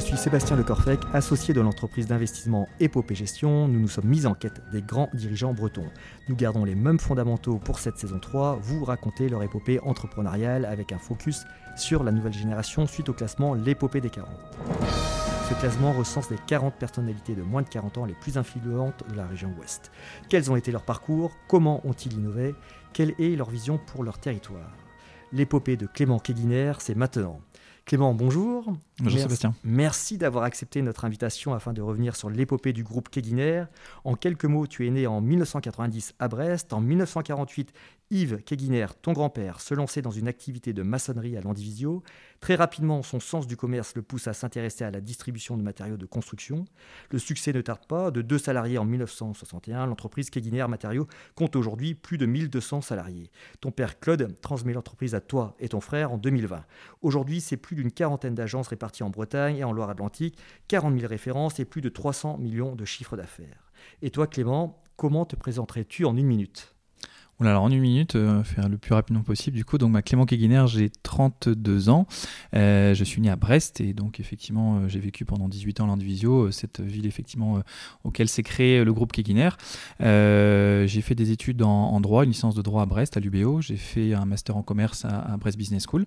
suis Sébastien Le Corfec, associé de l'entreprise d'investissement Épopée Gestion. Nous nous sommes mis en quête des grands dirigeants bretons. Nous gardons les mêmes fondamentaux pour cette saison 3, vous racontez leur épopée entrepreneuriale avec un focus sur la nouvelle génération suite au classement L'épopée des 40. Ce classement recense les 40 personnalités de moins de 40 ans les plus influentes de la région ouest. Quels ont été leurs parcours? Comment ont-ils innové? Quelle est leur vision pour leur territoire? L'épopée de Clément Kéguiner, c'est maintenant. Clément, bonjour. Bonjour Merci- Sébastien. Merci d'avoir accepté notre invitation afin de revenir sur l'épopée du groupe Kéguiner. En quelques mots, tu es né en 1990 à Brest. En 1948, Yves Kéguiner, ton grand-père, se lançait dans une activité de maçonnerie à Landivisio. Très rapidement, son sens du commerce le pousse à s'intéresser à la distribution de matériaux de construction. Le succès ne tarde pas. De deux salariés en 1961, l'entreprise Kéguiner Matériaux compte aujourd'hui plus de 1200 salariés. Ton père Claude transmet l'entreprise à toi et ton frère en 2020. Aujourd'hui, c'est plus d'une quarantaine d'agences réparties en Bretagne et en Loire-Atlantique, 40 000 références et plus de 300 millions de chiffres d'affaires. Et toi, Clément, comment te présenterais-tu en une minute? Oula, alors en une minute, euh, faire le plus rapidement possible. Du coup, donc ma Clément Kéguiner, j'ai 32 ans. Euh, je suis né à Brest et donc effectivement, euh, j'ai vécu pendant 18 ans l'Andivisio, cette ville effectivement auquel s'est créé le groupe Kéguiner. J'ai fait des études en, droit, une licence de droit à Brest, à l'UBO. J'ai fait un master en commerce à, Brest Business School.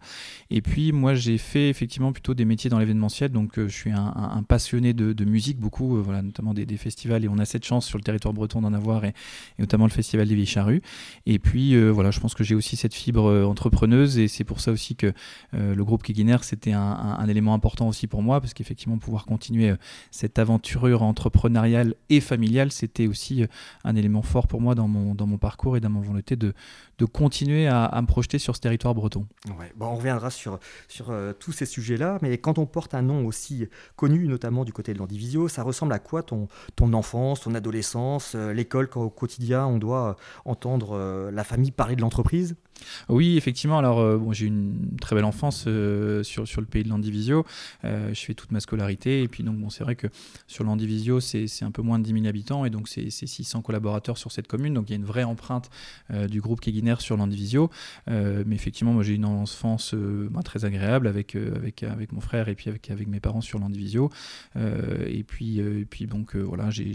Et puis moi, j'ai fait effectivement plutôt des métiers dans l'événementiel. Donc je suis un, passionné de, musique, beaucoup, notamment des, des festivals. Et on a cette chance sur le territoire breton d'en avoir, et, et notamment le festival des Vieilles Charrues. Et puis euh, voilà, je pense que j'ai aussi cette fibre euh, entrepreneuse et c'est pour ça aussi que euh, le groupe Keguiner c'était un, élément important aussi pour moi parce qu'effectivement pouvoir continuer cette aventure entrepreneuriale et familiale c'était aussi un élément fort pour moi dans mon, dans mon parcours et dans mon volonté de, de continuer à, me projeter sur ce territoire breton. Ouais, bon, on reviendra sur, sur tous ces sujets-là, mais quand on porte un nom aussi connu, notamment du côté de l'Andivisio, ça ressemble à quoi ton, ton enfance, ton adolescence, l'école, quand au quotidien on doit entendre la famille parler de l'entreprise Oui, effectivement. Alors, euh, bon, j'ai eu une très belle enfance euh, sur, sur le pays de l'Andivisio. Euh, je fais toute ma scolarité. Et puis, donc, bon, c'est vrai que sur l'Andivisio, c'est un peu moins de 10 000 habitants. Et donc, c'est c'est 600 collaborateurs sur cette commune. Donc, il y a une vraie empreinte du groupe Keguiner sur l'Andivisio. Mais effectivement, moi, j'ai une enfance bah, très agréable avec, avec, avec mon frère et puis avec, avec mes parents sur l'Andivisio. Et puis, et puis donc, voilà, j'ai-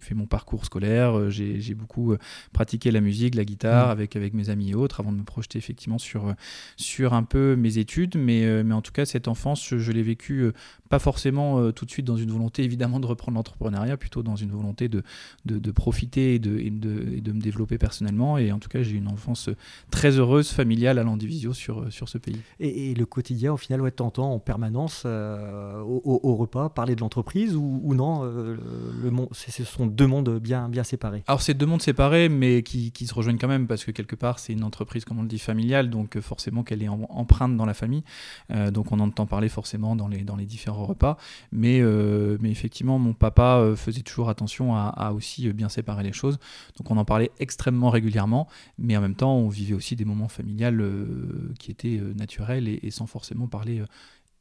fait mon parcours scolaire. J'ai beaucoup pratiqué la musique, la guitare Mhm. avec, avec mes amis et autres avant de me projeter effectivement sur, euh, sur un peu mes études. Mais, euh, mais en tout cas, cette enfance, je, je l'ai vécue euh, pas forcément tout de suite dans une volonté évidemment de reprendre l'entrepreneuriat, plutôt dans une volonté de, de, de profiter et de, et, de, et de me développer personnellement. Et en tout cas, j'ai eu une enfance très heureuse, familiale à l'Andivisio sur, sur ce pays. et, et le quotidien, au final, ouais, t'entends en permanence euh, au, repas parler de l'entreprise ou, ou non euh, le, monde, ce sont deux mondes bien, bien séparés? Alors c'est deux mondes séparés, mais qui, qui se rejoignent quand même, parce que quelque part c'est une entreprise, comme on le dit, familiale, donc euh, forcément qu'elle est empreinte dans la famille, Euh, donc on entend parler forcément dans les, dans les différents repas, mais, euh, mais effectivement mon papa faisait toujours attention à, aussi bien séparer les choses, donc on en parlait extrêmement régulièrement, mais en même temps on vivait aussi des moments familiales qui étaient naturels et, sans forcément parler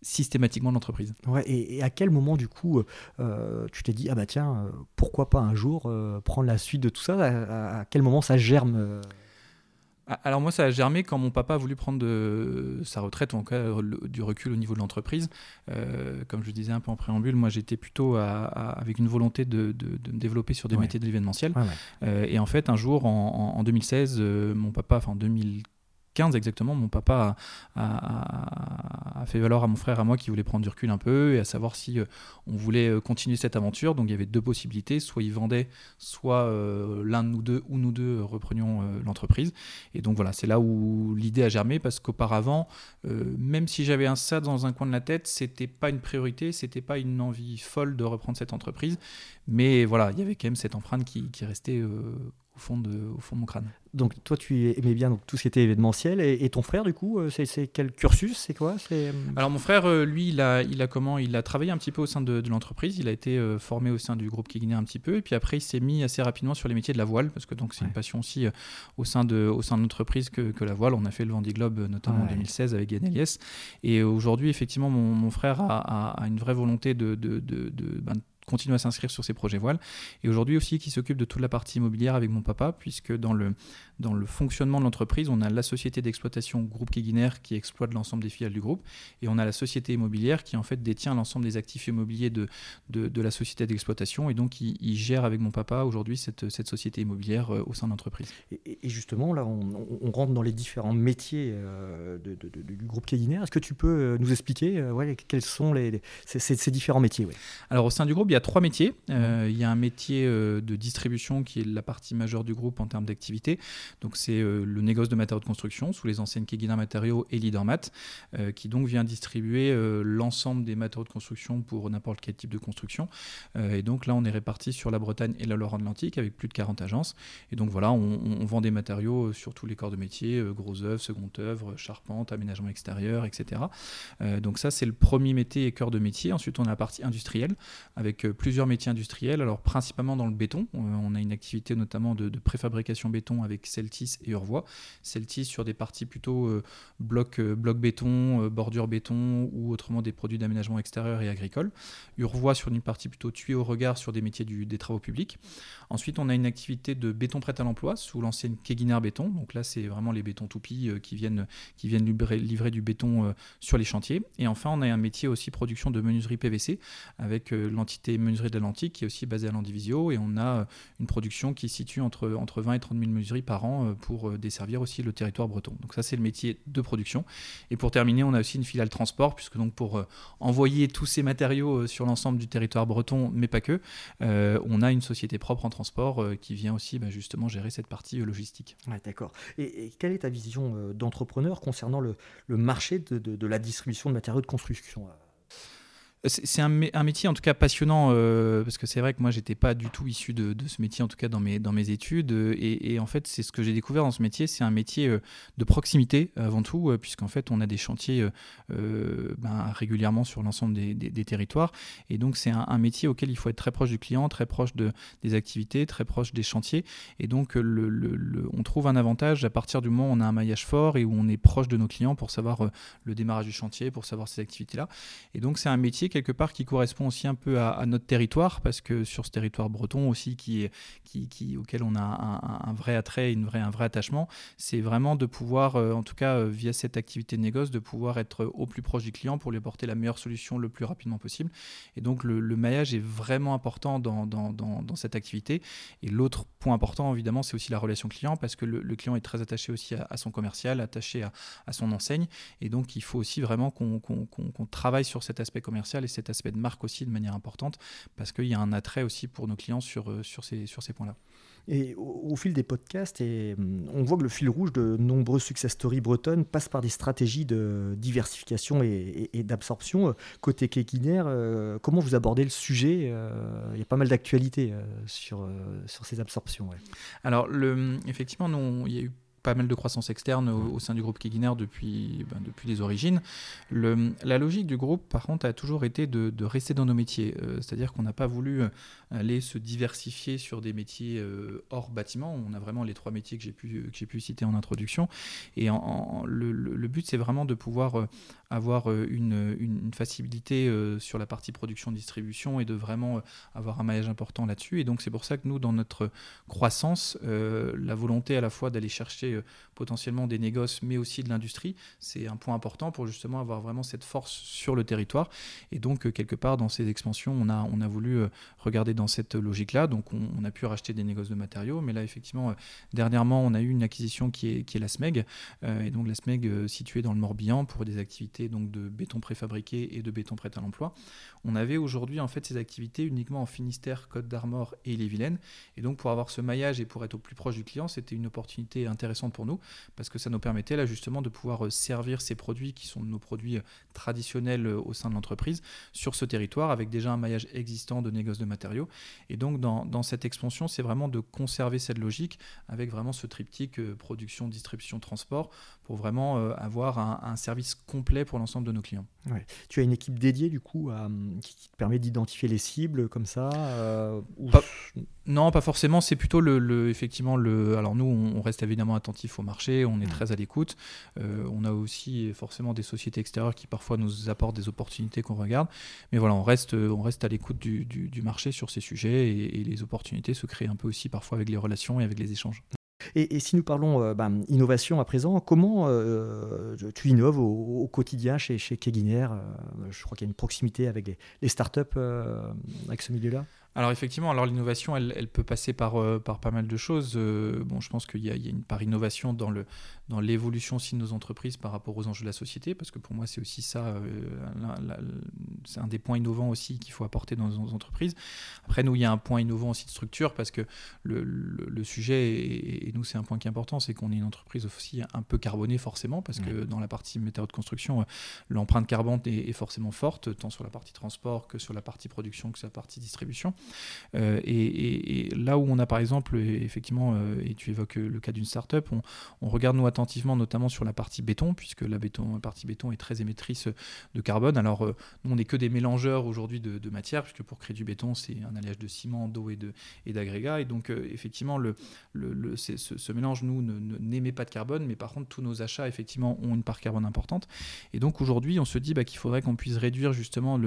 systématiquement l'entreprise. Ouais, et, à quel moment, du coup, tu t'es dit, ah bah tiens, pourquoi pas un jour prendre la suite de tout ça? À, quel moment ça germe Alors moi, ça a germé quand mon papa a voulu prendre de sa retraite, ou en tout cas du recul au niveau de l'entreprise. Euh, comme je disais un peu en préambule, moi j'étais plutôt à- à- avec une volonté de, de- de me développer sur des Ouais. métiers de l'événementiel. ouais, ouais. Euh, et en fait, un jour, en 2016, euh, mon papa, enfin en 2015 exactement, mon papa a, fait valoir à mon frère à moi qui voulait prendre du recul un peu et à savoir si euh, on voulait euh, continuer cette aventure. Donc il y avait deux possibilités, soit il vendait, soit euh, l'un de nous deux ou nous deux reprenions l'entreprise. Et donc voilà, c'est là où l'idée a germé parce qu'auparavant, même si j'avais un ça dans un coin de la tête, c'était pas une priorité, c'était pas une envie folle de reprendre cette entreprise. Mais voilà, il y avait quand même cette empreinte qui, qui restait au, fond de, au fond de mon crâne. Donc toi, tu aimais bien donc, tout ce qui était événementiel, et, et ton frère, du coup, euh, c'est quel cursus? C'est quoi? C'est euh, Alors mon frère, euh, lui, il a, il a comment Il a travaillé un petit peu au sein de, de l'entreprise. Il a été euh, formé au sein du groupe Keguiner un petit peu, et puis après il s'est mis assez rapidement sur les métiers de la voile, parce que donc c'est Ouais. une passion aussi euh, au sein de, au sein de l'entreprise que, que la voile. On a fait le Vendée Globe notamment en Ouais. 2016 avec Yann Eliès. Et aujourd'hui, effectivement, mon, mon frère a, a- a une vraie volonté de, de, de- ben, de continuent à s'inscrire sur ces projets voiles. Et aujourd'hui aussi qui s'occupe de toute la partie immobilière avec mon papa, puisque dans le, dans le fonctionnement de l'entreprise, on a la société d'exploitation Groupe Keguiner qui exploite l'ensemble des filiales du groupe, et on a la société immobilière qui en fait détient l'ensemble des actifs immobiliers de, de, la société d'exploitation, et donc il, gère avec mon papa aujourd'hui cette, cette, société immobilière euh, au sein de l'entreprise. Et, justement, là, on, rentre dans les différents métiers euh, du groupe Keguiner. Est-ce que tu peux euh, nous expliquer ouais, quels sont les, ces, différents métiers Alors au sein du groupe, il y a trois métiers. il y a un métier de distribution qui est la partie majeure du groupe en termes d'activité. Donc c'est euh, le négoce de matériaux de construction sous les anciennes Keguiner Matériaux et Leadermat, euh, qui donc vient distribuer euh, l'ensemble des matériaux de construction pour n'importe quel type de construction. et donc là, on est réparti sur la Bretagne et la Loire-Atlantique avec plus de 40 agences. Et donc voilà, on, vend des matériaux sur tous les corps de métier, gros œuvres, second œuvre, charpente, aménagement extérieur, etc. donc ça, c'est le premier métier et cœur de métier. Ensuite, on a la partie industrielle avec plusieurs métiers industriels, alors principalement dans le béton. on a une activité notamment de, préfabrication béton avec Celtis et Urvois. Celtis sur des parties plutôt euh, bloc, euh, bloc béton, euh, bordure béton ou autrement des produits d'aménagement extérieur et agricole. Urvois sur une partie plutôt tuyau au regard sur des métiers du, des travaux publics. Ensuite, on a une activité de béton prêt à l'emploi sous l'ancienne Keguiner Béton. Donc là, c'est vraiment les bétons toupies qui viennent, qui viennent livrer, du béton sur les chantiers. Et enfin, on a un métier aussi production de menuiserie PVC avec l'entité menuiserie de l'Atlantique qui est aussi basée à Landivisio. Et on a une production qui situe entre, entre 20 et 30 000 menuiseries par an euh, pour euh, desservir aussi le territoire breton. Donc ça c'est le métier de production. Et pour terminer, on a aussi une filiale transport, puisque donc pour euh, envoyer tous ces matériaux sur l'ensemble du territoire breton, mais pas que, on a une société propre en transport qui vient aussi bah, justement gérer cette partie logistique. D'accord. Et, quelle est ta vision d'entrepreneur concernant le, marché de, la distribution de matériaux de construction c'est un, métier en tout cas passionnant euh, parce que c'est vrai que moi j'étais pas du tout issu de, ce métier en tout cas dans mes, dans mes études. Euh, et, en fait c'est ce que j'ai découvert dans ce métier c'est un métier euh, de proximité avant tout puisqu'en fait on a des chantiers ben, régulièrement sur l'ensemble des, territoires. Et donc c'est un, métier auquel il faut être très proche du client très proche de, des activités très proche des chantiers. Et donc le, on trouve un avantage à partir du moment où on a un maillage fort et où on est proche de nos clients pour savoir le démarrage du chantier pour savoir ces activités là et donc c'est un métier quelque part qui correspond aussi un peu à, notre territoire, parce que sur ce territoire breton aussi, qui est, qui, auquel on a un, vrai attrait, une vraie, un vrai attachement, c'est vraiment de pouvoir, euh, en tout cas euh, via cette activité de négoce, de pouvoir être au plus proche du client pour lui apporter la meilleure solution le plus rapidement possible. Et donc le, maillage est vraiment important dans, dans, cette activité. Et l'autre point important, évidemment, c'est aussi la relation client, parce que le, client est très attaché aussi à, son commercial, attaché à, à, son enseigne. Et donc il faut aussi vraiment qu'on travaille sur cet aspect commercial et cet aspect de marque aussi de manière importante parce qu'il y a un attrait aussi pour nos clients sur, euh, sur ces, sur ces points-là. Et au, fil des podcasts, et, hum, on voit que le fil rouge de nombreux success stories bretonnes passe par des stratégies de diversification et, d'absorption. Côté Kekiner, euh, comment vous abordez le sujet euh, Il y a pas mal d'actualités sur, sur ces absorptions. Alors, le, effectivement, il y a eu pas mal de croissance externe au, sein du groupe Keginer depuis, ben, depuis les origines. La logique du groupe, par contre, a toujours été de, rester dans nos métiers. Euh, c'est-à-dire qu'on n'a pas voulu euh, aller se diversifier sur des métiers euh, hors bâtiment. On a vraiment les trois métiers que j'ai pu, pu citer en introduction. Et le, but, c'est vraiment de pouvoir avoir une, une facilité sur la partie production-distribution et de vraiment avoir un maillage important là-dessus. Et donc, c'est pour ça que nous, dans notre croissance, la volonté à la fois d'aller chercher euh, potentiellement des négoces, mais aussi de l'industrie. C'est un point important pour justement avoir vraiment cette force sur le territoire. Et donc, euh, quelque part, dans ces expansions, on a, on a voulu euh, regarder dans cette logique-là. Donc, on, a pu racheter des négoces de matériaux. Mais là, effectivement, dernièrement, on a eu une acquisition qui est, qui est la SMEG. et donc, la SMEG située dans le Morbihan pour des activités donc, de béton préfabriqué et de béton prêt à l'emploi. On avait aujourd'hui, en fait, ces activités uniquement en Finistère, Côte d'Armor et les Vilaines. Et donc, pour avoir ce maillage et pour être au plus proche du client, c'était une opportunité intéressante pour nous parce que ça nous permettait là justement de pouvoir euh, servir ces produits qui sont nos produits euh, traditionnels euh, au sein de l'entreprise sur ce territoire avec déjà un maillage existant de négoce de matériaux. Et donc dans, dans cette expansion, c'est vraiment de conserver cette logique avec vraiment ce triptyque production, distribution, transport pour vraiment avoir un, service complet pour l'ensemble de nos clients. Tu as une équipe dédiée du coup qui, te permet d'identifier les cibles comme ça Non, pas forcément. C'est plutôt le, effectivement le. Alors nous, on reste évidemment attentif attentif au marché, on est très à l'écoute. on a aussi forcément des sociétés extérieures qui parfois nous apportent des opportunités qu'on regarde. Mais voilà, on reste, on reste à l'écoute du, marché sur ces sujets et, et les opportunités se créent un peu aussi parfois avec les relations et avec les échanges. Et, si nous parlons euh, ben, innovation à présent, comment euh, tu innoves au, quotidien chez, chez Keguiner euh, Je crois qu'il y a une proximité avec les, les startups avec ce milieu-là? Alors effectivement, alors l'innovation, elle, peut passer par, euh, par pas mal de choses. Euh, bon, je pense qu'il y, a une part innovation dans le dans l'évolution aussi de nos entreprises par rapport aux enjeux de la société, parce que pour moi c'est aussi ça, euh, c'est un des points innovants aussi qu'il faut apporter dans nos entreprises. Après nous, il y a un point innovant aussi de structure, parce que le, le, sujet, et, nous c'est un point qui est important, c'est qu'on est une entreprise aussi un peu carbonée forcément, parce que dans la partie matériaux de construction, l'empreinte carbone est, est forcément forte, tant sur la partie transport que sur la partie production que sur la partie distribution. Euh, et, là où on a par exemple, effectivement, euh, et tu évoques le cas d'une start-up, on, on, regarde nous attentivement notamment sur la partie béton, puisque la, partie béton est très émettrice de carbone. Alors euh, nous, on n'est que des mélangeurs aujourd'hui de, de matières, puisque pour créer du béton, c'est un alliage de ciment, d'eau et d'agrégats. Et, et, donc effectivement, le, ce, mélange, nous, n'émet pas de carbone, mais par contre, tous nos achats, effectivement, ont une part carbone importante. Et donc aujourd'hui, on se dit bah, qu'il faudrait qu'on puisse réduire justement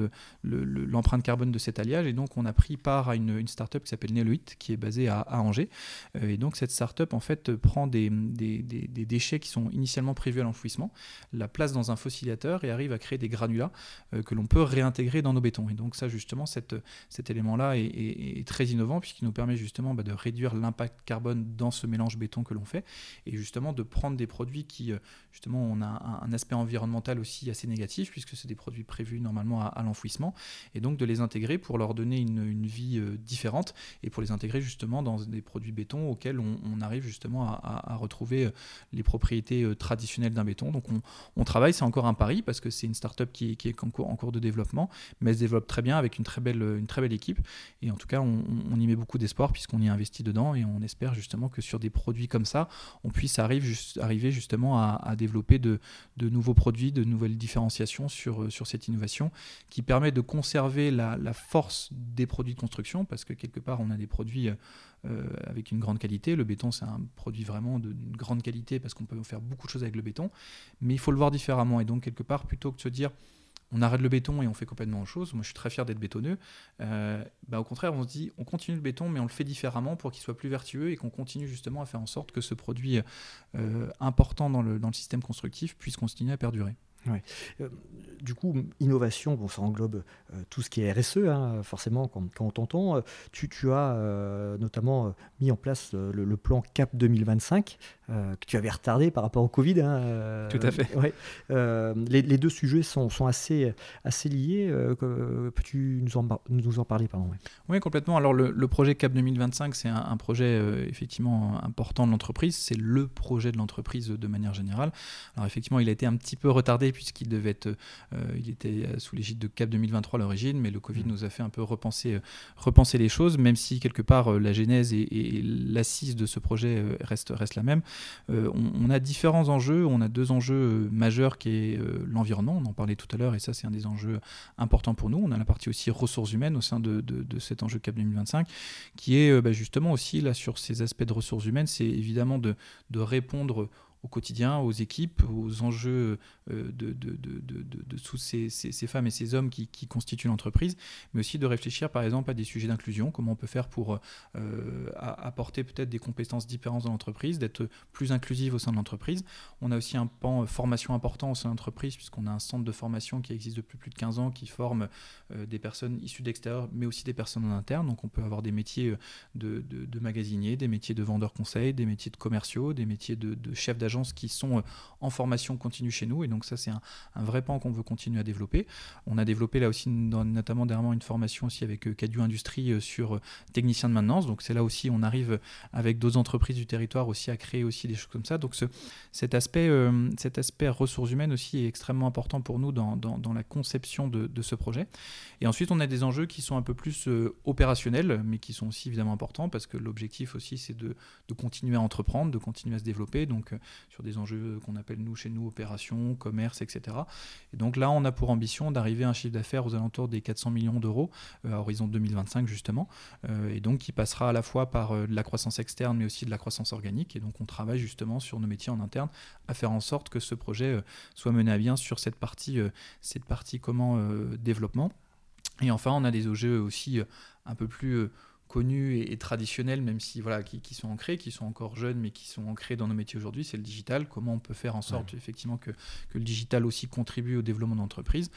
l'empreinte carbone de cet alliage. Et donc on a pris part à une, startup qui s'appelle Neloit, qui est basée à, Angers. Euh, et donc cette startup en fait prend des, déchets qui sont initialement prévus à l'enfouissement, la place dans un fossilisateur et arrive à créer des granulats euh, que l'on peut réintégrer dans nos bétons. Et donc ça justement, cet élément-là est, très innovant puisqu'il nous permet justement bah, de réduire l'impact carbone dans ce mélange béton que l'on fait et justement de prendre des produits qui euh, justement ont un, un, aspect environnemental aussi assez négatif puisque c'est des produits prévus normalement à, l'enfouissement et donc de les intégrer pour leur donner une, une vie euh, différentes et pour les intégrer justement dans des produits béton auxquels on, arrive justement à, retrouver euh, les propriétés euh, traditionnelles d'un béton. Donc on, travaille, c'est encore un pari parce que c'est une startup qui, qui est en cours, de développement, mais elle se développe très bien avec une très belle, une très belle équipe. Et en tout cas, on, y met beaucoup d'espoir puisqu'on y investit dedans et on espère justement que sur des produits comme ça, on puisse arrive, arriver justement à, développer de, nouveaux produits, de nouvelles différenciations sur, sur cette innovation qui permet de conserver la, la force des produits construction parce que quelque part, on a des produits euh, avec une grande qualité. Le béton, c'est un produit vraiment d'une grande qualité parce qu'on peut faire beaucoup de choses avec le béton, mais il faut le voir différemment. Et donc, quelque part, plutôt que de se dire on arrête le béton et on fait complètement autre chose. Moi, je suis très fier d'être bétonneux. Euh, bah, au contraire, on se dit, on continue le béton, mais on le fait différemment pour qu'il soit plus vertueux et qu'on continue justement à faire en sorte que ce produit euh, important dans le, dans le système constructif puisse continuer à perdurer. Ouais. Euh, du coup, innovation, bon, ça englobe euh, tout ce qui est RSE, hein, forcément, quand, quand, on t'entend. Euh, tu, tu, as notamment mis en place le, plan CAP 2025, que tu avais retardé par rapport au Covid. Hein, tout à fait. Ouais. Les, les, deux sujets sont, sont assez, assez liés. Peux-tu nous en, nous en parler pardon, Oui, complètement. Alors, le, le, projet CAP 2025, c'est un, un, projet effectivement important de l'entreprise. C'est le projet de l'entreprise de manière générale. Alors, effectivement, il a été un petit peu retardé puisqu'il devait être, euh, il était sous l'égide de Cap 2023 à l'origine, mais le Covid mmh. nous a fait un peu repenser, euh, repenser les choses, même si quelque part euh, la genèse et, l'assise de ce projet reste, reste la même. On, a différents enjeux, on a deux enjeux majeurs qui est l'environnement, on en parlait tout à l'heure, et ça c'est un des enjeux importants pour nous. On a la partie aussi ressources humaines au sein de, de, cet enjeu Cap 2025, qui est bah, justement aussi là sur ces aspects de ressources humaines, c'est évidemment de, de répondre au quotidien, aux équipes, aux enjeux euh, de, de, de, de, tous ces, ces, femmes et ces hommes qui, qui constituent l'entreprise, mais aussi de réfléchir par exemple à des sujets d'inclusion, comment on peut faire pour euh, apporter peut-être des compétences différentes dans l'entreprise, d'être plus inclusive au sein de l'entreprise. On a aussi un pan euh, formation important au sein de l'entreprise, puisqu'on a un centre de formation qui existe depuis plus de 15 ans, qui forme des personnes issues d'extérieur, mais aussi des personnes en interne. Donc on peut avoir des métiers de, magasiniers, des métiers de vendeurs conseils, des métiers de commerciaux, des métiers de, de chefs d'agence qui sont euh, en formation continue chez nous. Et donc ça, c'est un, vrai pan qu'on veut continuer à développer. On a développé là aussi, notamment dernièrement, une formation aussi avec euh, Cadu Industrie euh, sur technicien de maintenance. Donc c'est là aussi, on arrive avec d'autres entreprises du territoire aussi à créer aussi des choses comme ça. Donc ce, cet, aspect, cet aspect ressources humaines aussi est extrêmement important pour nous dans, dans, la conception de, ce projet. Et ensuite, on a des enjeux qui sont un peu plus opérationnels, mais qui sont aussi évidemment importants parce que l'objectif aussi, c'est de, continuer à entreprendre, de continuer à se développer. Sur des enjeux qu'on appelle nous chez nous opérations, commerce, etc. Et donc là, on a pour ambition d'arriver à un chiffre d'affaires aux alentours des 400 millions d'euros à horizon 2025 justement, et donc qui passera à la fois par de la croissance externe mais aussi de la croissance organique. Et donc on travaille justement sur nos métiers en interne à faire en sorte que ce projet soit mené à bien sur cette partie, cette partie comment développement. Et enfin, on a des OGE aussi euh, un peu plus euh, connus et, traditionnels, même si voilà, qui, sont ancrés, qui sont encore jeunes, mais qui sont ancrés dans nos métiers aujourd'hui, c'est le digital. Comment on peut faire en sorte effectivement que, que, le digital aussi contribue au développement d'entreprise.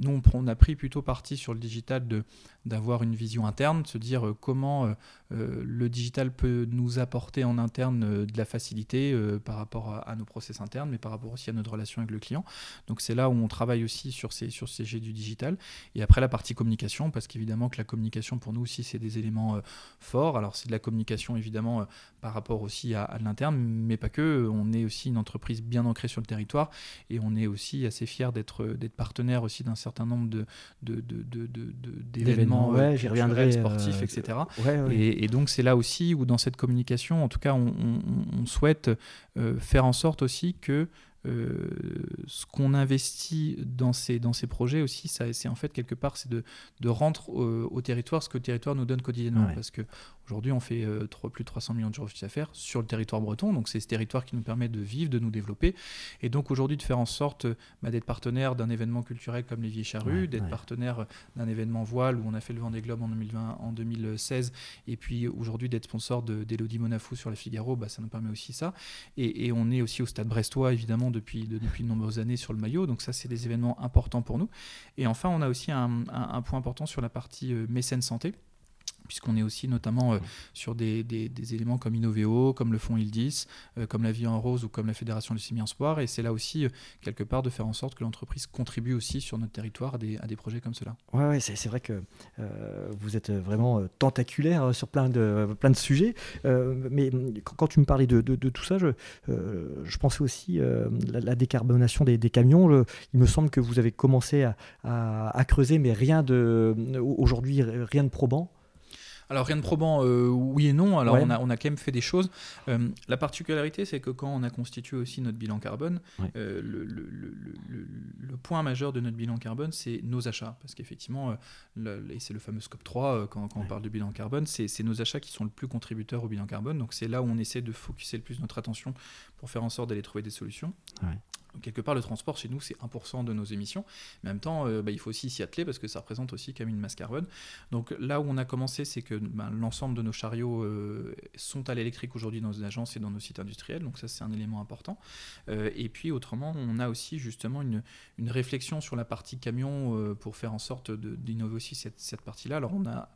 Nous, on, a pris plutôt parti sur le digital d'avoir une vision interne, de se dire euh, comment euh, euh, le digital peut nous apporter en interne de la facilité par rapport à, nos process internes, mais par rapport aussi à notre relation avec le client. Donc c'est là où on travaille aussi sur ces, sur jets du digital. Et après la partie communication, parce qu'évidemment que la communication pour nous aussi c'est des éléments forts. Alors c'est de la communication évidemment par rapport aussi à, à l'interne, mais pas que. On est aussi une entreprise bien ancrée sur le territoire et on est aussi assez fier d'être partenaire aussi d'un certain nombre de, d'événements ouais, j'y reviendrai, sportifs, etc. Et, donc c'est là aussi où dans cette communication, en tout cas, on, souhaite euh, faire en sorte aussi que euh, ce qu'on investit dans ces, dans ces projets aussi, c'est en fait quelque part, c'est de, de rendre au, territoire ce que le territoire nous donne quotidiennement. Parce que Aujourd'hui, on fait euh, plus de 300 millions d'euros de chiffre d'affaires sur le territoire breton. Donc, c'est ce territoire qui nous permet de vivre, de nous développer. Et donc, aujourd'hui, de faire en sorte bah, d'être partenaire d'un événement culturel comme les Vieilles Charrues, d'être partenaire d'un événement voile où on a fait le Vendée Globe en, 2020, en 2016. Et puis, aujourd'hui, d'être sponsor d'Elodie Monafou sur la Figaro, bah, ça nous permet aussi ça. Et, on est aussi au stade brestois, évidemment, depuis de, depuis de nombreuses années sur le maillot. Donc, ça, c'est des événements importants pour nous. Et enfin, on a aussi un, point important sur la partie euh, mécène santé puisqu'on est aussi notamment euh, sur des, des, éléments comme Innoveo, comme le fonds Ildis, euh, comme la Vie en Rose ou comme la Fédération du Semi en Sport. Et c'est là aussi, euh, quelque part, de faire en sorte que l'entreprise contribue aussi sur notre territoire à des, à des projets comme cela. Oui, ouais, c'est vrai que vous êtes vraiment tentaculaire sur plein de, plein de sujets. mais quand, tu me parlais de, de, tout ça, je, je pensais aussi à la, décarbonation des, des camions. il me semble que vous avez commencé à, à, à creuser, mais rien de aujourd'hui, rien de probant. Alors rien de probant, euh, oui et non. Alors on, a, on a quand même fait des choses. Euh, la particularité, c'est que quand on a constitué aussi notre bilan carbone, euh, le, le, le, le, point majeur de notre bilan carbone, c'est nos achats. Parce qu'effectivement, et c'est le fameux scope 3 quand, quand on parle de bilan carbone, c'est nos achats qui sont le plus contributeurs au bilan carbone. Donc c'est là où on essaie de focuser le plus notre attention pour faire en sorte d'aller trouver des solutions quelque part, le transport chez nous, c'est 1% de nos émissions. Mais en même temps, euh, bah, il faut aussi s'y atteler parce que ça représente aussi quand même une masse carbone. Donc là où on a commencé, c'est que bah, l'ensemble de nos chariots euh, sont à l'électrique aujourd'hui dans nos agences et dans nos sites industriels. Donc ça, c'est un élément important. Euh, et puis autrement, on a aussi justement une, une réflexion sur la partie camion pour faire en sorte d'innover aussi cette, cette partie-là. Alors on a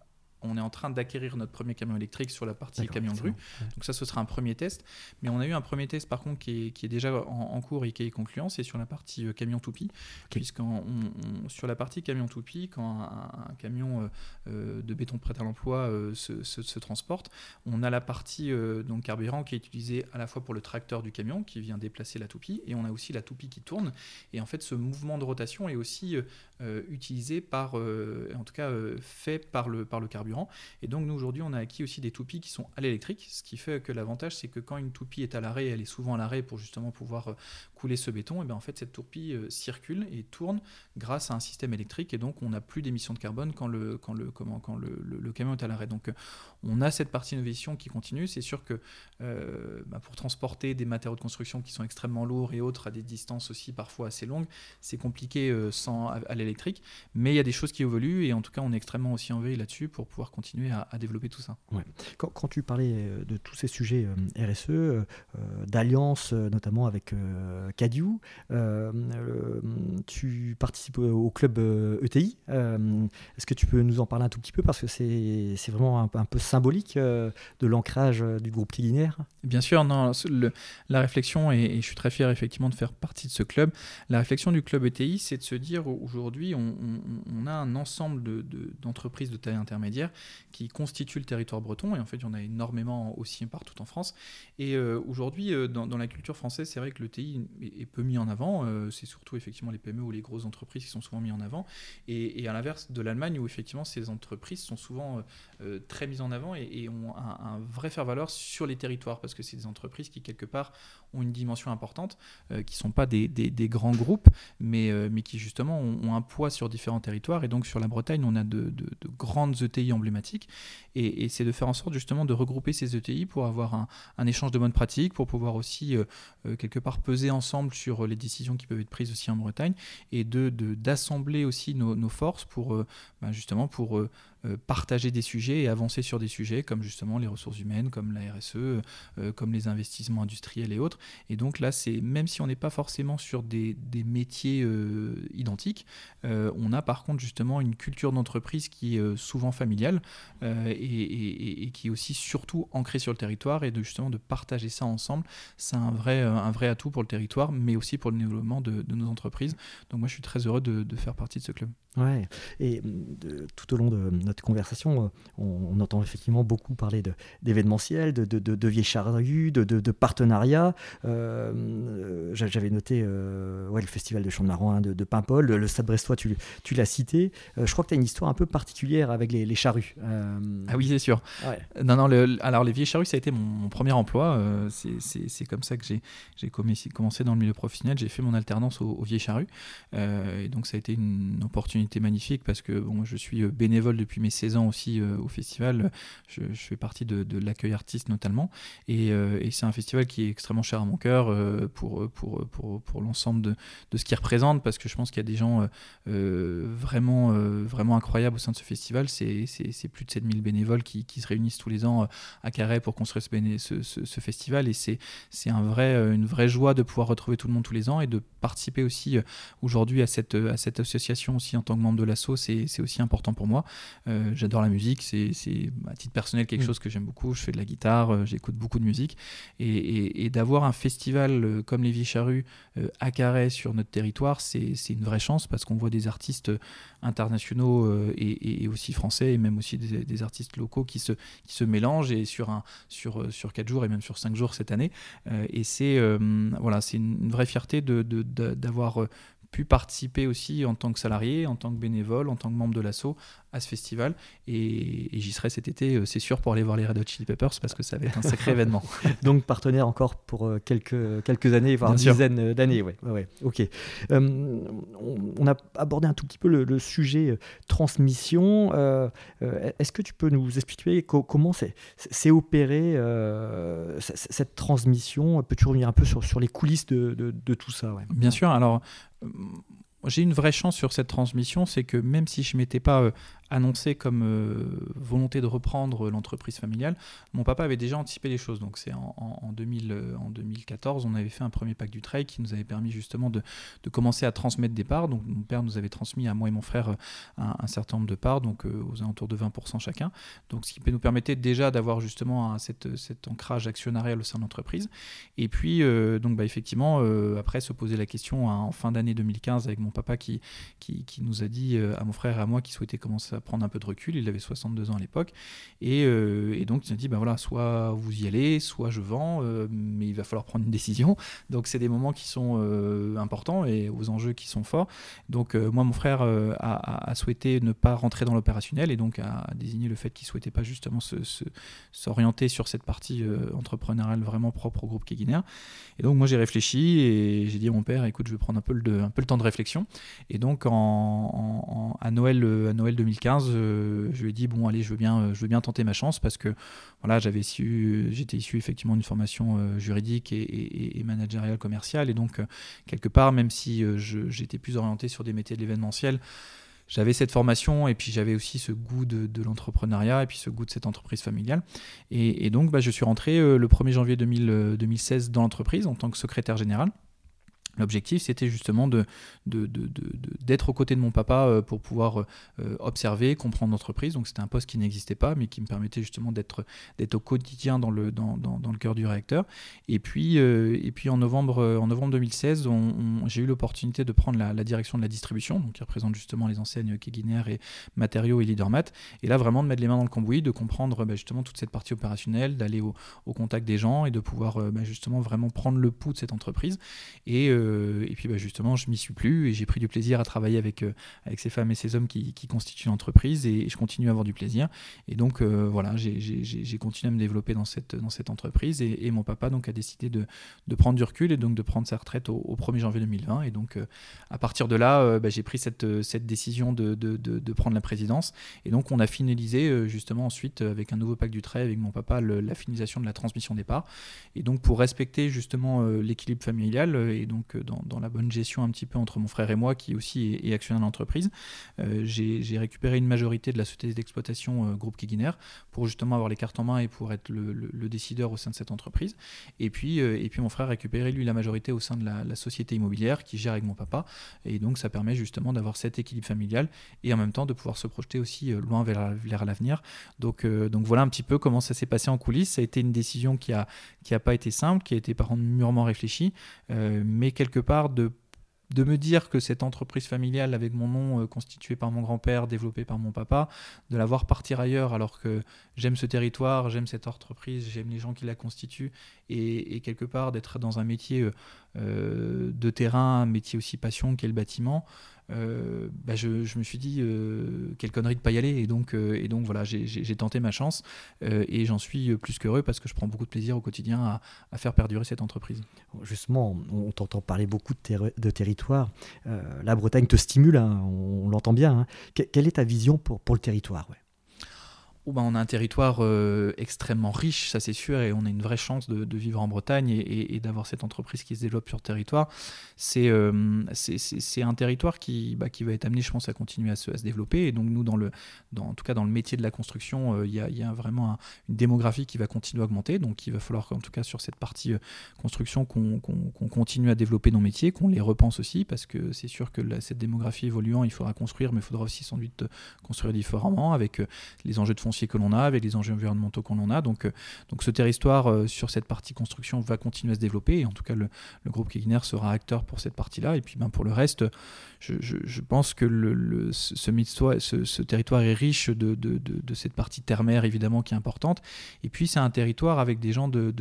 on est en train d'acquérir notre premier camion électrique sur la partie camion de rue. Donc ça, ce sera un premier test. Mais on a eu un premier test, par contre, qui est, déjà en, cours et qui est concluant, c'est sur la partie euh, camion toupie. Puisqu'on sur la partie camion toupie, quand un, camion euh, euh, de béton prêt à l'emploi se, transporte, on a la partie donc carburant qui est utilisée à la fois pour le tracteur du camion qui vient déplacer la toupie, et on a aussi la toupie qui tourne. Et en fait, ce mouvement de rotation est aussi utilisé par, en tout cas, fait par le, par le carburant et donc, nous, aujourd'hui, on a acquis aussi des toupies qui sont à l'électrique, ce qui fait que l'avantage, c'est que quand une toupie est à l'arrêt, elle est souvent à l'arrêt pour justement pouvoir euh, couler ce béton, et bien en fait, cette toupie euh, circule et tourne grâce à un système électrique, et donc on n'a plus d'émissions de carbone quand le, quand le, quand le, camion est à l'arrêt. Donc, euh, on a cette partie innovation qui continue. C'est sûr que bah, pour transporter des matériaux de construction qui sont extrêmement lourds et autres à des distances aussi parfois assez longues, c'est compliqué sans, à, l'électrique, mais il y a des choses qui évoluent, et en tout cas, on est extrêmement aussi en veille là-dessus pour pouvoir continuer à, développer tout ça. Quand, tu parlais euh, de tous ces sujets euh, RSE, euh, d'alliance notamment avec Cadieu, tu participes au club ETI. E est-ce que tu peux nous en parler un tout petit peu parce que c'est vraiment un, peu symbolique de l'ancrage du groupe Kéguinaire Bien sûr, non, la réflexion, et, je suis très fier effectivement de faire partie de ce club, la réflexion du club ETI, c'est de se dire aujourd'hui, on, a un ensemble d'entreprises de, de taille intermédiaire qui constituent le territoire breton. Et en fait, il y en a énormément aussi partout en France. Et aujourd'hui, dans, la culture française, c'est vrai que le TI est, peu mis en avant. c'est surtout effectivement les PME ou les grosses entreprises qui sont souvent mis en avant. Et, à l'inverse de l'Allemagne, où effectivement ces entreprises sont souvent très mises en avant et, ont un, vrai faire-valeur sur les territoires, parce que c'est des entreprises qui, quelque part, ont une dimension importante, euh, qui ne sont pas des, des, grands groupes, mais, euh, mais qui justement ont, un poids sur différents territoires. Et donc sur la Bretagne, on a de, de, grandes ETI emblématiques. Et, c'est de faire en sorte justement de regrouper ces ETI pour avoir un, échange de bonnes pratiques, pour pouvoir aussi euh, quelque part peser ensemble sur les décisions qui peuvent être prises aussi en Bretagne, et de d'assembler aussi nos, forces pour bah, justement pour euh, partager des sujets et avancer sur des sujets comme justement les ressources humaines, comme la RSE, euh, comme les investissements industriels et autres. Et donc là, c'est même si on n'est pas forcément sur des, des métiers euh, identiques, on a par contre justement une culture d'entreprise qui est souvent familiale et, et, qui est aussi surtout ancrée sur le territoire et de justement de partager ça ensemble, c'est un vrai, un vrai atout pour le territoire, mais aussi pour le développement de, de nos entreprises. Donc moi, je suis très heureux de, de faire partie de ce club. Ouais, et de, tout au long de notre conversation, euh, on, entend effectivement beaucoup parler d'événementiel, de, de, de, de vieilles charrues, de, de, partenariats. Euh, euh, j'avais noté ouais, le festival de Chant de Marouin de, Paimpol, le, Stade Brestois, tu, tu l'as cité. je crois que tu as une histoire un peu particulière avec les, les charrues. Ah oui, c'est sûr. Non, non, le, alors les vieilles charrues, ça a été mon, premier emploi. c'est comme ça que j'ai commencé dans le milieu professionnel. J'ai fait mon alternance aux, aux vieilles charrues. et donc ça a été une opportunité magnifique parce que bon, je suis bénévole depuis mes 16 ans aussi euh, au festival. Je, fais partie de, l'accueil artiste notamment. Euh, et, c'est un festival qui est extrêmement cher à mon cœur pour, pour, pour, pour l'ensemble de, de, ce qu'il représente parce que je pense qu'il y a des gens vraiment, vraiment incroyables au sein de ce festival. C'est plus de 7000 bénévoles qui, se réunissent tous les ans à Carré pour construire ce, ce, festival. Et c'est un vrai, une vraie joie de pouvoir retrouver tout le monde tous les ans et de participer aussi aujourd'hui à cette, à cette association aussi en tant membre de l'asso, c'est aussi important pour moi. Euh, j'adore la musique, c'est à titre personnel quelque mm. chose que j'aime beaucoup. Je fais de la guitare, euh, j'écoute beaucoup de musique. Et, d'avoir un festival euh, comme les Charrues à Carré sur notre territoire, c'est une vraie chance parce qu'on voit des artistes internationaux et, aussi français et même aussi des, artistes locaux qui se, qui se mélangent et sur, un, sur, sur 4 jours et même sur 5 jours cette année. et c'est voilà, une, une vraie fierté d'avoir de, pu participer aussi en tant que salarié, en tant que bénévole, en tant que membre de l'asso à ce festival. Et, j'y serai cet été, euh, c'est sûr, pour aller voir les Red Hot Chili Peppers parce que ça va être un sacré événement. Donc partenaire encore pour euh, quelques, quelques années, voire une dizaine d'années. Ouais, ouais, ok. Euh, on, a abordé un tout petit peu le, sujet transmission. Est-ce que tu peux nous expliquer comment c'est opéré cette transmission? Peux-tu revenir un peu sur, sur les coulisses de, de, de tout ça Bien sûr. Alors, j'ai une vraie chance sur cette transmission, c'est que même si je m'étais pas euh, annoncé comme euh, volonté de reprendre l'entreprise familiale, mon papa avait déjà anticipé les choses. Donc c'est en, en, 2000, en 2014, on avait fait un premier pack du trail qui nous avait permis justement de, commencer à transmettre des parts. Donc mon père nous avait transmis à moi et mon frère euh, un, certain nombre de parts, donc euh, aux alentours de 20% chacun. Donc ce qui nous permettre déjà d'avoir justement cet ancrage actionnarial au sein de l'entreprise. Et puis donc bah, effectivement après se poser la question hein, en fin d'année 2015 avec mon papa qui, qui, qui nous a dit à mon frère et à moi qu'il souhaitait commencer à prendre un peu de recul. Il avait 62 ans à l'époque. Et, euh, et, donc, il a dit, ben voilà, soit vous y allez, soit je vends, euh, mais il va falloir prendre une décision. Donc, c'est des moments qui sont euh, importants et aux enjeux qui sont forts. Donc, moi, mon frère a, souhaité ne pas rentrer dans l'opérationnel et donc a, désigné le fait qu'il souhaitait pas justement s'orienter sur cette partie entrepreneuriale vraiment propre au groupe Keguiner. Et donc, moi, j'ai réfléchi et j'ai dit à mon père, écoute, je vais prendre un peu le, un peu le temps de réflexion. Et donc, en, à, Noël, à Noël 2015, euh, je lui ai dit bon allez, je veux bien, euh, je veux bien tenter ma chance parce que voilà, j'avais issu, j'étais issu effectivement d'une formation euh, juridique et, managériale commerciale et donc quelque part, même si j'étais plus orienté sur des métiers de l'événementiel j'avais cette formation et puis j'avais aussi ce goût de, l'entrepreneuriat et puis ce goût de cette entreprise familiale. Et, donc, bah, je suis rentré le 1er janvier 2016 dans l'entreprise en tant que secrétaire général. L'objectif, c'était justement de, d'être aux côtés de mon papa euh, pour pouvoir euh, observer, comprendre l'entreprise. Donc c'était un poste qui n'existait pas, mais qui me permettait justement d'être, d'être au quotidien dans le, cœur du réacteur. Et puis, euh, et puis en, novembre, en novembre 2016, j'ai eu l'opportunité de prendre la, direction de la distribution, donc qui représente justement les enseignes Keguiner et Matériaux et Leadermat. Et là, vraiment de mettre les mains dans le cambouis, de comprendre bah, justement toute cette partie opérationnelle, d'aller au, contact des gens et de pouvoir bah, justement vraiment prendre le pouls de cette entreprise. Euh, et puis bah, justement, je m'y suis plus et j'ai pris du plaisir à travailler avec, euh, avec ces femmes et ces hommes qui, constituent l'entreprise et, je continue à avoir du plaisir. Et donc euh, voilà, j'ai continué à me développer dans cette, dans cette entreprise et, mon papa donc a décidé de, de, prendre du recul et donc de prendre sa retraite au, 1er janvier 2020. Et donc à partir de là, bah, j'ai pris cette, cette décision de, de, de, prendre la présidence. Et donc on a finalisé justement ensuite avec un nouveau pacte du trait avec mon papa la finalisation de la transmission des parts. Et donc pour respecter justement l'équilibre familial et donc dans, la bonne gestion un petit peu entre mon frère et moi, qui aussi est, actionnaire de l'entreprise. Euh, j'ai récupéré une majorité de la société d'exploitation euh, groupe Keguiner pour justement avoir les cartes en main et pour être le, décideur au sein de cette entreprise. Et puis, euh, et puis mon frère a récupéré lui la majorité au sein de la, société immobilière qui gère avec mon papa. Et donc ça permet justement d'avoir cet équilibre familial et en même temps de pouvoir se projeter aussi loin vers, l'avenir. Donc, donc voilà un petit peu comment ça s'est passé en coulisses. Ça a été une décision qui n'a qui a pas été simple, qui a été par contre mûrement réfléchie, mais quelque part de, me dire que cette entreprise familiale avec mon nom euh, constitué par mon grand-père, développé par mon papa, de la voir partir ailleurs alors que j'aime ce territoire, j'aime cette entreprise, j'aime les gens qui la constituent et, quelque part d'être dans un métier euh, euh, de terrain, un métier aussi passion qu'est le bâtiment, euh, bah je, me suis dit euh, quelle connerie de pas y aller et donc euh, voilà j'ai tenté ma chance et j'en suis plus qu'heureux parce que je prends beaucoup de plaisir au quotidien à, faire perdurer cette entreprise. Justement, on t'entend parler beaucoup de, territoire. la Bretagne te stimule, hein, on, l'entend bien. Hein. quelle est ta vision pour, le territoire bah, on a un territoire euh, extrêmement riche, ça c'est sûr, et on a une vraie chance de, vivre en Bretagne et, d'avoir cette entreprise qui se développe sur le territoire. C'est euh, un territoire qui, bah, qui va être amené, je pense, à continuer à se, développer. Et donc nous, dans le, dans, en tout cas dans le métier de la construction, euh, il y, a, vraiment une démographie qui va continuer à augmenter. Donc il va falloir, en tout cas sur cette partie construction, qu'on continue à développer nos métiers, qu'on les repense aussi, parce que c'est sûr que cette démographie évoluant, il faudra construire, mais il faudra aussi sans doute construire différemment avec les enjeux de fonds que l'on a, avec les enjeux environnementaux qu'on a. Donc, euh, donc ce territoire euh, sur cette partie construction va continuer à se développer. En tout cas, le, groupe Kegner sera acteur pour cette partie-là. Et puis ben, pour le reste, je, pense que le, ce, ce, territoire est riche de, de, de, cette partie terre-mer, évidemment, qui est importante. Et puis c'est un territoire avec des gens de,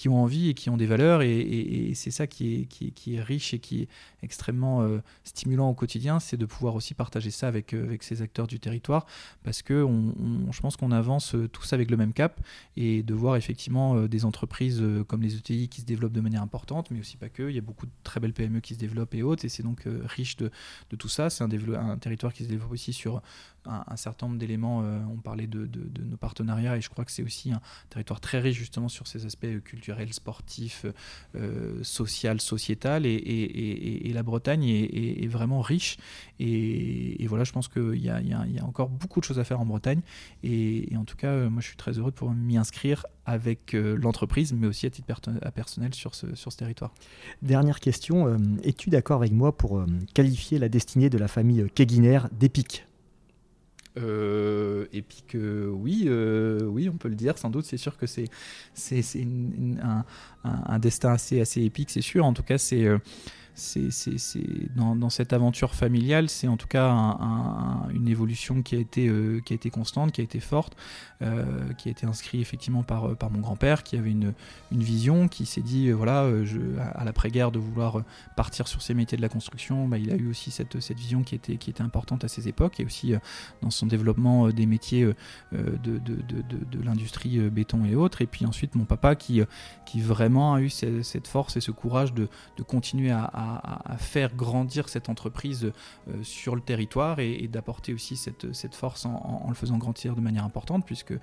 qui ont envie et qui ont des valeurs. Et, c'est ça qui est, riche et qui est extrêmement euh, stimulant au quotidien, c'est de pouvoir aussi partager ça avec, euh, ces acteurs du territoire, parce que je pense qu'on avance euh, tous avec le même cap, et de voir effectivement des entreprises comme les ETI qui se développent de manière importante, mais aussi pas que, il y a beaucoup de très belles PME qui se développent et autres, et c'est donc riche de, tout ça. C'est un territoire qui se développe aussi sur un, certain nombre d'éléments. Euh, on parlait de, nos partenariats et je crois que c'est aussi un territoire très riche justement sur ces aspects culturels, sportifs, euh, social, sociétal. Et, la Bretagne est, vraiment riche. Et, voilà, je pense qu'il y, y, a encore beaucoup de choses à faire en Bretagne. Et, en tout cas, euh, moi, je suis très heureux de pouvoir m'y inscrire avec l'entreprise, mais aussi à titre personnel sur ce, sur ce territoire. Dernière question, es-tu d'accord avec moi pour qualifier la destinée de la famille Keguiner d'épique euh, oui, euh, oui, on peut le dire, sans doute, c'est sûr que c'est un, un, destin assez, assez épique, c'est sûr. En tout cas, c'est c'est dans, dans, cette aventure familiale, c'est en tout cas une évolution qui a, été, euh, qui a été constante, qui a été forte, euh, qui a été inscrite effectivement par, euh, par mon grand-père, qui avait une, une vision, qui s'est dit, voilà, à, l'après-guerre, de vouloir partir sur ces métiers de la construction, bah, il a eu aussi cette, cette vision qui était, qui était importante à ces époques, et aussi dans son développement des métiers de, de, de, l'industrie béton et autres. Et puis ensuite, mon papa qui, qui vraiment a eu cette, force et ce courage de, de continuer à, faire grandir cette entreprise sur le territoire et, d'apporter aussi cette, force en, le faisant grandir de manière importante, puisque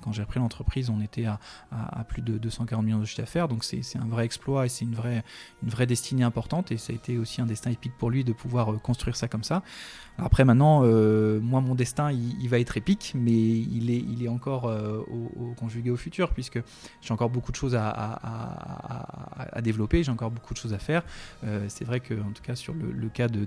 quand j'ai repris l'entreprise, on était à, à, plus de 240 millions de chiffre d'affaires, donc c'est un vrai exploit et c'est une vraie, une vraie destinée importante, et ça a été aussi un destin épique pour lui de pouvoir construire ça comme ça. Après, maintenant, euh, moi, mon destin, il, va être épique, mais il est, il est encore euh, au, conjugué au futur, puisque j'ai encore beaucoup de choses à, à, développer, j'ai encore beaucoup de choses à faire. Euh, c'est vrai que, en tout cas, sur le, cas de,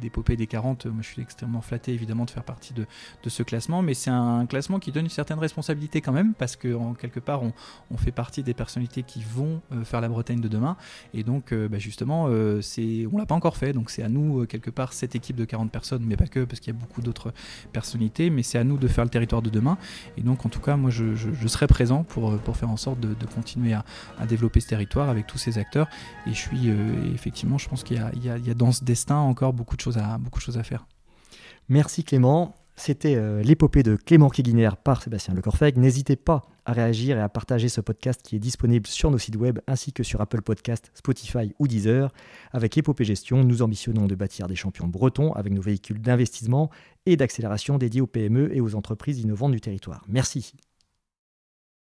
d'épopée des 40, moi, je suis extrêmement flatté, évidemment, de faire partie de, ce classement, mais c'est un classement qui donne une certaine responsabilité quand même, parce qu'en quelque part, on, fait partie des personnalités qui vont faire la Bretagne de demain, et donc, bah, justement, c'est, on l'a pas encore fait, donc c'est à nous, quelque part, cette équipe de 40 personnes mais pas que, parce qu'il y a beaucoup d'autres personnalités, mais c'est à nous de faire le territoire de demain. Et donc, en tout cas, moi, je, serai présent pour, faire en sorte de, continuer à, développer ce territoire avec tous ces acteurs. Et je suis, euh, effectivement, je pense qu'il y, a, dans ce destin encore beaucoup de choses à, faire. Merci Clément. C'était euh, l'épopée de Clément Keguiner par Sébastien Lecorfeg. N'hésitez pas à réagir et à partager ce podcast qui est disponible sur nos sites web ainsi que sur Apple Podcast, Spotify ou Deezer. Avec Épopée Gestion, nous ambitionnons de bâtir des champions bretons avec nos véhicules d'investissement et d'accélération dédiés aux PME et aux entreprises innovantes du territoire. Merci.